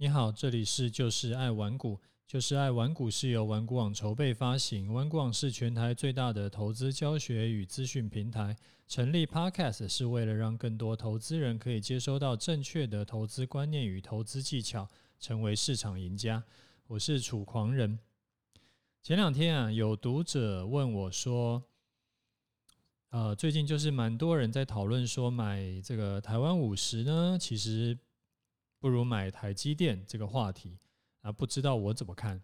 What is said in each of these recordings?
你好，这里是就是爱玩股，就是爱玩股是由玩股网筹备发行，玩股网是全台最大的投资教学与资讯平台。成立 Podcast 是为了让更多投资人可以接收到正确的投资观念与投资技巧，成为市场赢家。我是楚狂人。前两天啊，有读者问我说，呃，最近就是蛮多人在讨论说买这个台湾五十呢，其实。不如买台积电这个话题啊，不知道我怎么看？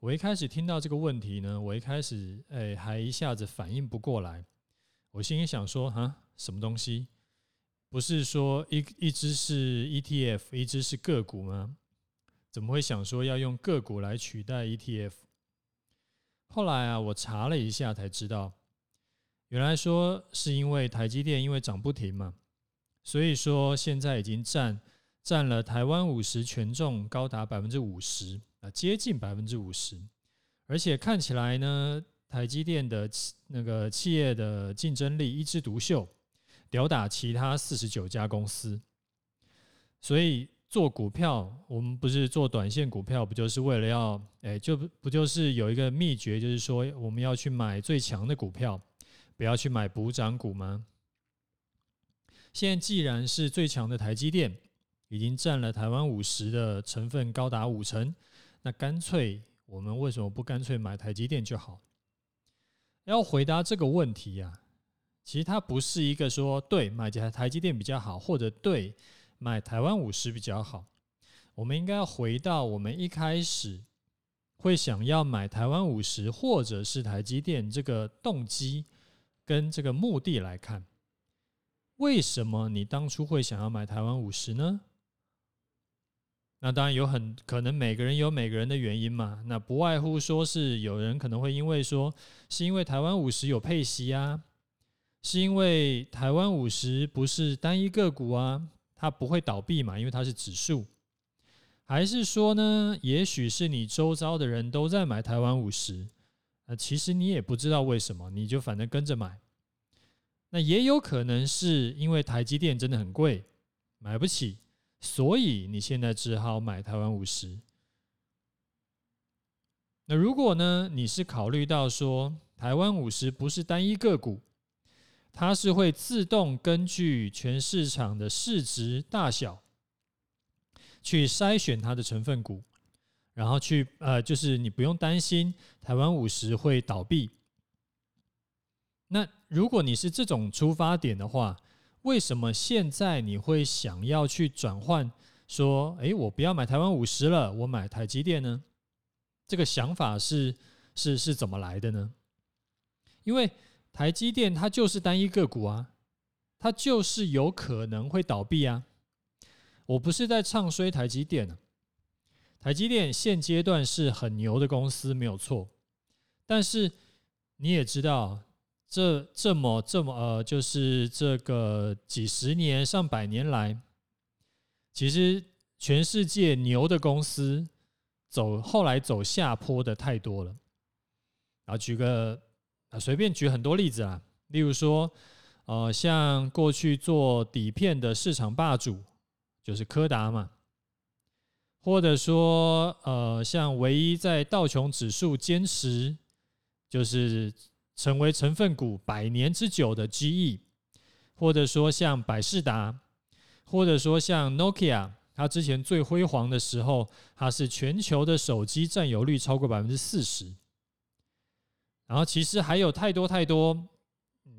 我一开始听到这个问题呢，我一开始哎还一下子反应不过来。我心里想说啊，什么东西？不是说一一只是 ETF，一只是个股吗？怎么会想说要用个股来取代 ETF？后来啊，我查了一下才知道，原来说是因为台积电因为涨不停嘛，所以说现在已经占。占了台湾五十权重高达百分之五十啊，接近百分之五十，而且看起来呢，台积电的那个企业的竞争力一枝独秀，吊打其他四十九家公司。所以做股票，我们不是做短线股票，不就是为了要哎，就不就是有一个秘诀，就是说我们要去买最强的股票，不要去买补涨股吗？现在既然是最强的台积电。已经占了台湾五十的成分高达五成，那干脆我们为什么不干脆买台积电就好？要回答这个问题呀，其实它不是一个说对买台台积电比较好，或者对买台湾五十比较好。我们应该要回到我们一开始会想要买台湾五十或者是台积电这个动机跟这个目的来看，为什么你当初会想要买台湾五十呢？那当然有很可能每个人有每个人的原因嘛，那不外乎说是有人可能会因为说是因为台湾五十有配息啊，是因为台湾五十不是单一个股啊，它不会倒闭嘛，因为它是指数，还是说呢，也许是你周遭的人都在买台湾五十，那其实你也不知道为什么，你就反正跟着买，那也有可能是因为台积电真的很贵，买不起。所以你现在只好买台湾五十。那如果呢，你是考虑到说台湾五十不是单一个股，它是会自动根据全市场的市值大小去筛选它的成分股，然后去呃，就是你不用担心台湾五十会倒闭。那如果你是这种出发点的话，为什么现在你会想要去转换？说，诶，我不要买台湾五十了，我买台积电呢？这个想法是是是怎么来的呢？因为台积电它就是单一个股啊，它就是有可能会倒闭啊。我不是在唱衰台积电啊，台积电现阶段是很牛的公司，没有错。但是你也知道。这这么这么呃，就是这个几十年上百年来，其实全世界牛的公司走后来走下坡的太多了。啊，举个啊，随便举很多例子啊，例如说，呃，像过去做底片的市场霸主就是柯达嘛，或者说呃，像唯一在道琼指数坚持就是。成为成分股百年之久的 GE，或者说像百事达，或者说像 Nokia，它之前最辉煌的时候，它是全球的手机占有率超过百分之四十。然后其实还有太多太多，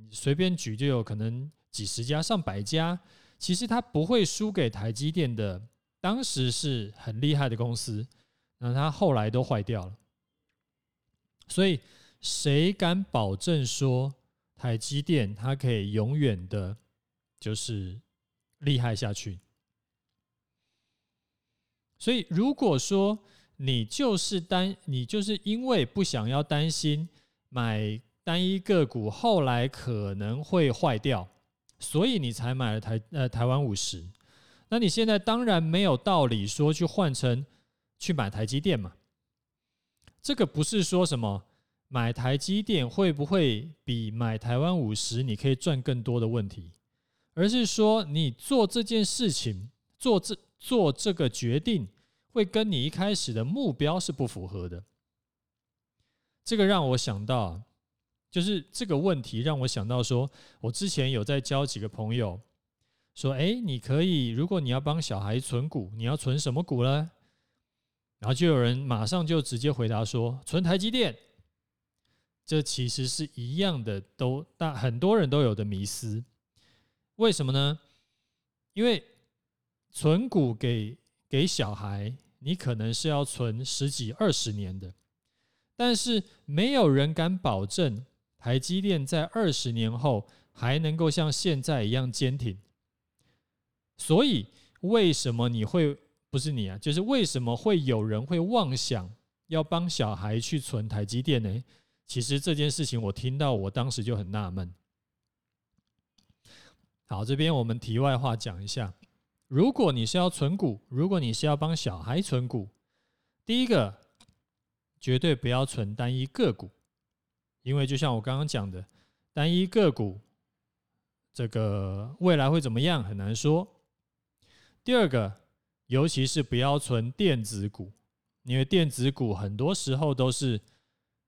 随便举就有可能几十家、上百家，其实它不会输给台积电的。当时是很厉害的公司，那它后来都坏掉了，所以。谁敢保证说台积电它可以永远的，就是厉害下去？所以，如果说你就是担，你就是因为不想要担心买单一个股后来可能会坏掉，所以你才买了台呃台湾五十，那你现在当然没有道理说去换成去买台积电嘛。这个不是说什么。买台积电会不会比买台湾五十你可以赚更多的问题？而是说你做这件事情，做这做这个决定，会跟你一开始的目标是不符合的。这个让我想到，就是这个问题让我想到说，我之前有在教几个朋友，说，哎，你可以，如果你要帮小孩存股，你要存什么股呢？然后就有人马上就直接回答说，存台积电。这其实是一样的，都大很多人都有的迷思。为什么呢？因为存股给给小孩，你可能是要存十几二十年的，但是没有人敢保证台积电在二十年后还能够像现在一样坚挺。所以，为什么你会不是你啊？就是为什么会有人会妄想要帮小孩去存台积电呢？其实这件事情我听到，我当时就很纳闷。好，这边我们题外话讲一下：如果你是要存股，如果你是要帮小孩存股，第一个绝对不要存单一个股，因为就像我刚刚讲的，单一个股这个未来会怎么样很难说。第二个，尤其是不要存电子股，因为电子股很多时候都是。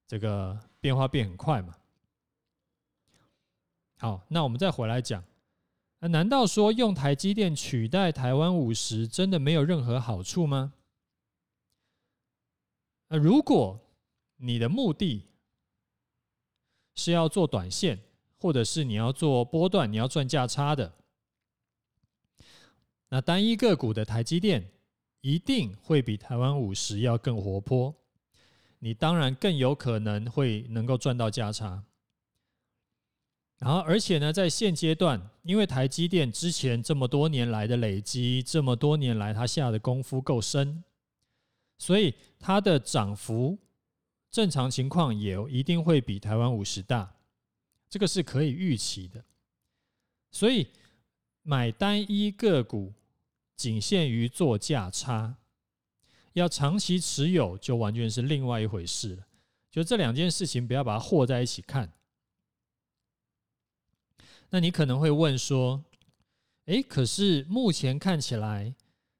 这个变化变很快嘛？好，那我们再回来讲，那难道说用台积电取代台湾五十真的没有任何好处吗？那如果你的目的是要做短线，或者是你要做波段，你要赚价差的，那单一个股的台积电一定会比台湾五十要更活泼。你当然更有可能会能够赚到价差，然后而且呢，在现阶段，因为台积电之前这么多年来的累积，这么多年来它下的功夫够深，所以它的涨幅正常情况也一定会比台湾五十大，这个是可以预期的。所以买单一个股仅限于做价差。要长期持有，就完全是另外一回事了。就这两件事情，不要把它和在一起看。那你可能会问说：“诶，可是目前看起来，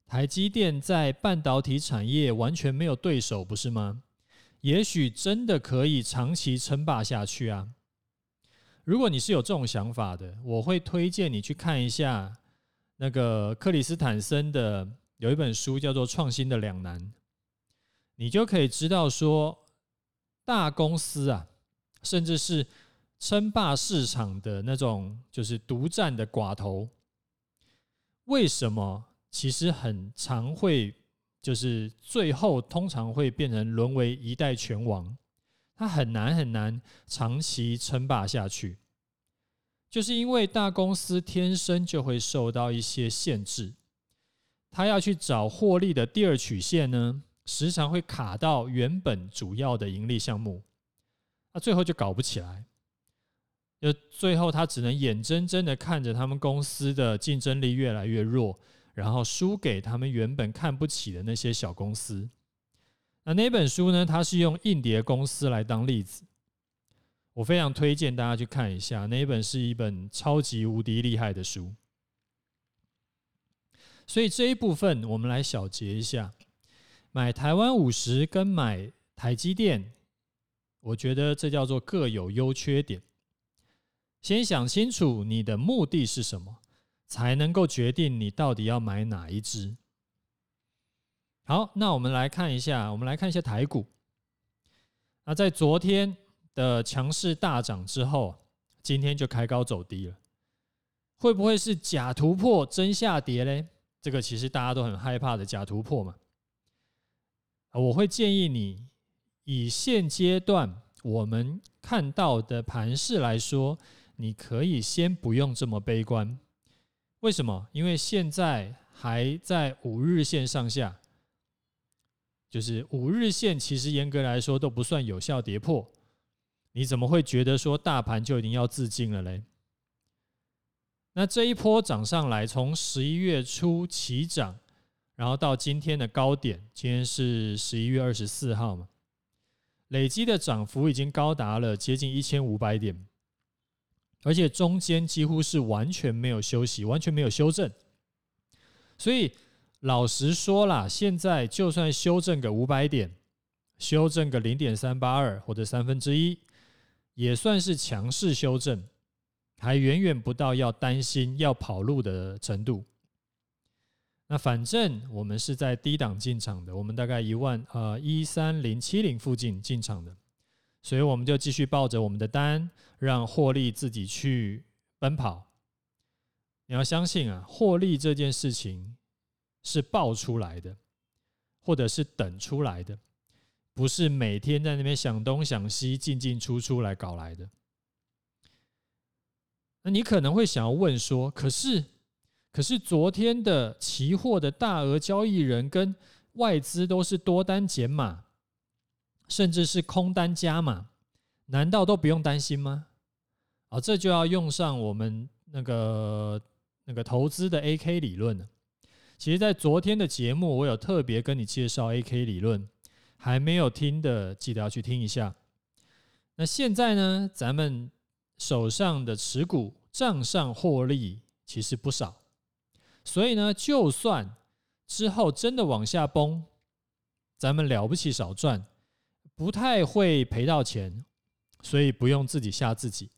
台积电在半导体产业完全没有对手，不是吗？也许真的可以长期称霸下去啊。”如果你是有这种想法的，我会推荐你去看一下那个克里斯坦森的。有一本书叫做《创新的两难》，你就可以知道说，大公司啊，甚至是称霸市场的那种，就是独占的寡头，为什么其实很常会，就是最后通常会变成沦为一代拳王，它很难很难长期称霸下去，就是因为大公司天生就会受到一些限制。他要去找获利的第二曲线呢，时常会卡到原本主要的盈利项目，那最后就搞不起来，就最后他只能眼睁睁的看着他们公司的竞争力越来越弱，然后输给他们原本看不起的那些小公司。那那本书呢，它是用硬碟公司来当例子，我非常推荐大家去看一下，那本是一本超级无敌厉害的书。所以这一部分我们来小结一下，买台湾五十跟买台积电，我觉得这叫做各有优缺点。先想清楚你的目的是什么，才能够决定你到底要买哪一支。好，那我们来看一下，我们来看一下台股。那在昨天的强势大涨之后，今天就开高走低了，会不会是假突破真下跌嘞？这个其实大家都很害怕的假突破嘛，我会建议你以现阶段我们看到的盘势来说，你可以先不用这么悲观。为什么？因为现在还在五日线上下，就是五日线其实严格来说都不算有效跌破，你怎么会觉得说大盘就一定要自尽了嘞？那这一波涨上来，从十一月初起涨，然后到今天的高点，今天是十一月二十四号嘛，累积的涨幅已经高达了接近一千五百点，而且中间几乎是完全没有休息，完全没有修正。所以老实说啦，现在就算修正个五百点，修正个零点三八二或者三分之一，也算是强势修正，还远远不到要担心要跑路的程度。那反正我们是在低档进场的，我们大概一万呃一三零七零附近进场的，所以我们就继续抱着我们的单，让获利自己去奔跑。你要相信啊，获利这件事情。是爆出来的，或者是等出来的，不是每天在那边想东想西、进进出出来搞来的。那你可能会想要问说：可是，可是昨天的期货的大额交易人跟外资都是多单减码，甚至是空单加码，难道都不用担心吗？啊，这就要用上我们那个那个投资的 AK 理论了。其实，在昨天的节目，我有特别跟你介绍 AK 理论，还没有听的，记得要去听一下。那现在呢，咱们手上的持股账上获利其实不少，所以呢，就算之后真的往下崩，咱们了不起少赚，不太会赔到钱，所以不用自己吓自己。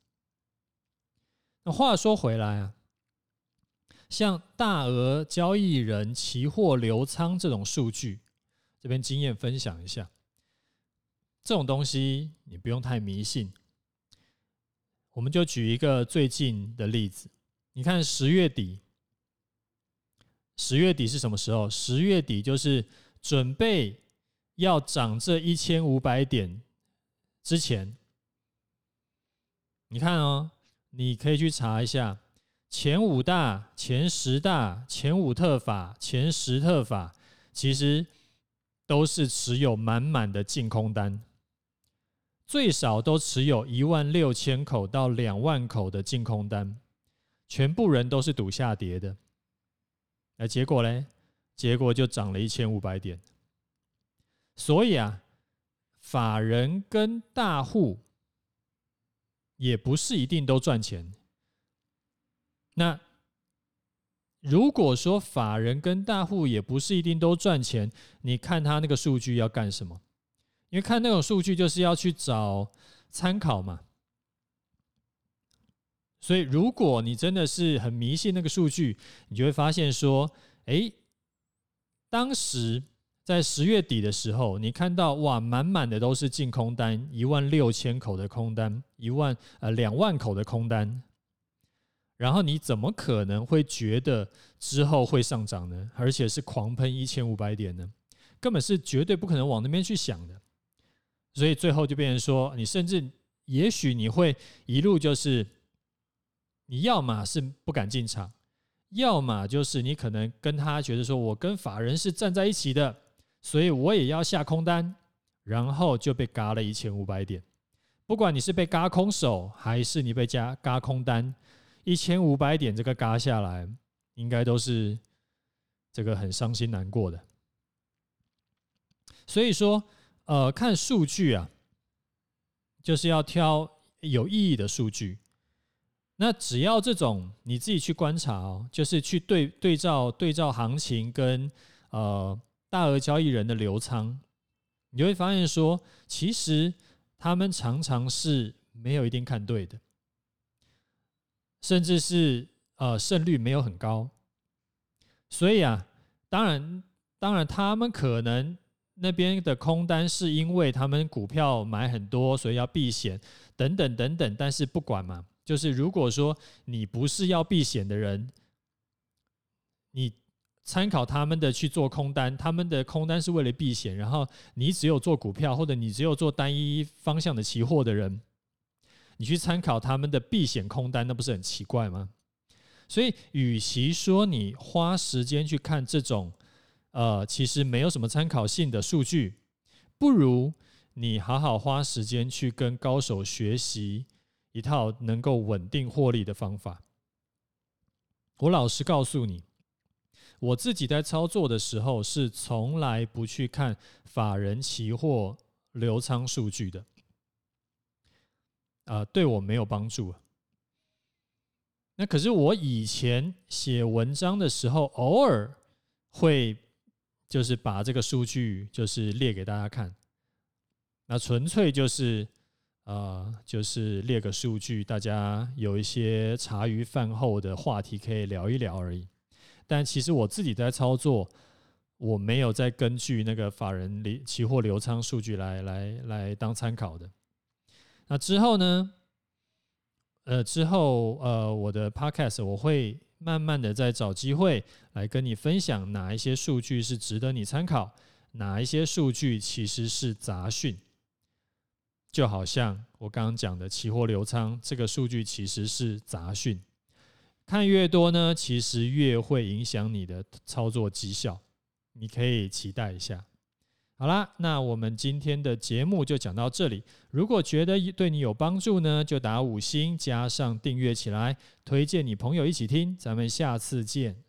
那话说回来啊。像大额交易人期货流仓这种数据，这边经验分享一下。这种东西你不用太迷信。我们就举一个最近的例子，你看十月底，十月底是什么时候？十月底就是准备要涨这一千五百点之前。你看哦，你可以去查一下。前五大、前十大、前五特法、前十特法，其实都是持有满满的净空单，最少都持有一万六千口到两万口的净空单，全部人都是赌下跌的。那结果呢？结果就涨了一千五百点。所以啊，法人跟大户也不是一定都赚钱。那如果说法人跟大户也不是一定都赚钱，你看他那个数据要干什么？因为看那种数据就是要去找参考嘛。所以如果你真的是很迷信那个数据，你就会发现说，哎，当时在十月底的时候，你看到哇，满满的都是净空单，一万六千口的空单，一万呃两万口的空单。然后你怎么可能会觉得之后会上涨呢？而且是狂喷一千五百点呢？根本是绝对不可能往那边去想的。所以最后就变成说，你甚至也许你会一路就是，你要么是不敢进场，要么就是你可能跟他觉得说，我跟法人是站在一起的，所以我也要下空单，然后就被嘎了一千五百点。不管你是被嘎空手，还是你被加嘎空单。一千五百点这个嘎下来，应该都是这个很伤心难过的。所以说，呃，看数据啊，就是要挑有意义的数据。那只要这种你自己去观察哦，就是去对对照对照行情跟呃大额交易人的流仓，你会发现说，其实他们常常是没有一定看对的。甚至是呃胜率没有很高，所以啊，当然当然他们可能那边的空单是因为他们股票买很多，所以要避险等等等等。但是不管嘛，就是如果说你不是要避险的人，你参考他们的去做空单，他们的空单是为了避险，然后你只有做股票或者你只有做单一方向的期货的人。你去参考他们的避险空单，那不是很奇怪吗？所以，与其说你花时间去看这种，呃，其实没有什么参考性的数据，不如你好好花时间去跟高手学习一套能够稳定获利的方法。我老实告诉你，我自己在操作的时候是从来不去看法人期货流仓数据的。啊、呃，对我没有帮助。那可是我以前写文章的时候，偶尔会就是把这个数据就是列给大家看，那纯粹就是呃就是列个数据，大家有一些茶余饭后的话题可以聊一聊而已。但其实我自己在操作，我没有再根据那个法人流期货流仓数据来来来当参考的。那之后呢？呃，之后呃，我的 podcast 我会慢慢的再找机会来跟你分享哪一些数据是值得你参考，哪一些数据其实是杂讯。就好像我刚刚讲的期货流仓这个数据其实是杂讯，看越多呢，其实越会影响你的操作绩效，你可以期待一下。好啦，那我们今天的节目就讲到这里。如果觉得对你有帮助呢，就打五星加上订阅起来，推荐你朋友一起听。咱们下次见。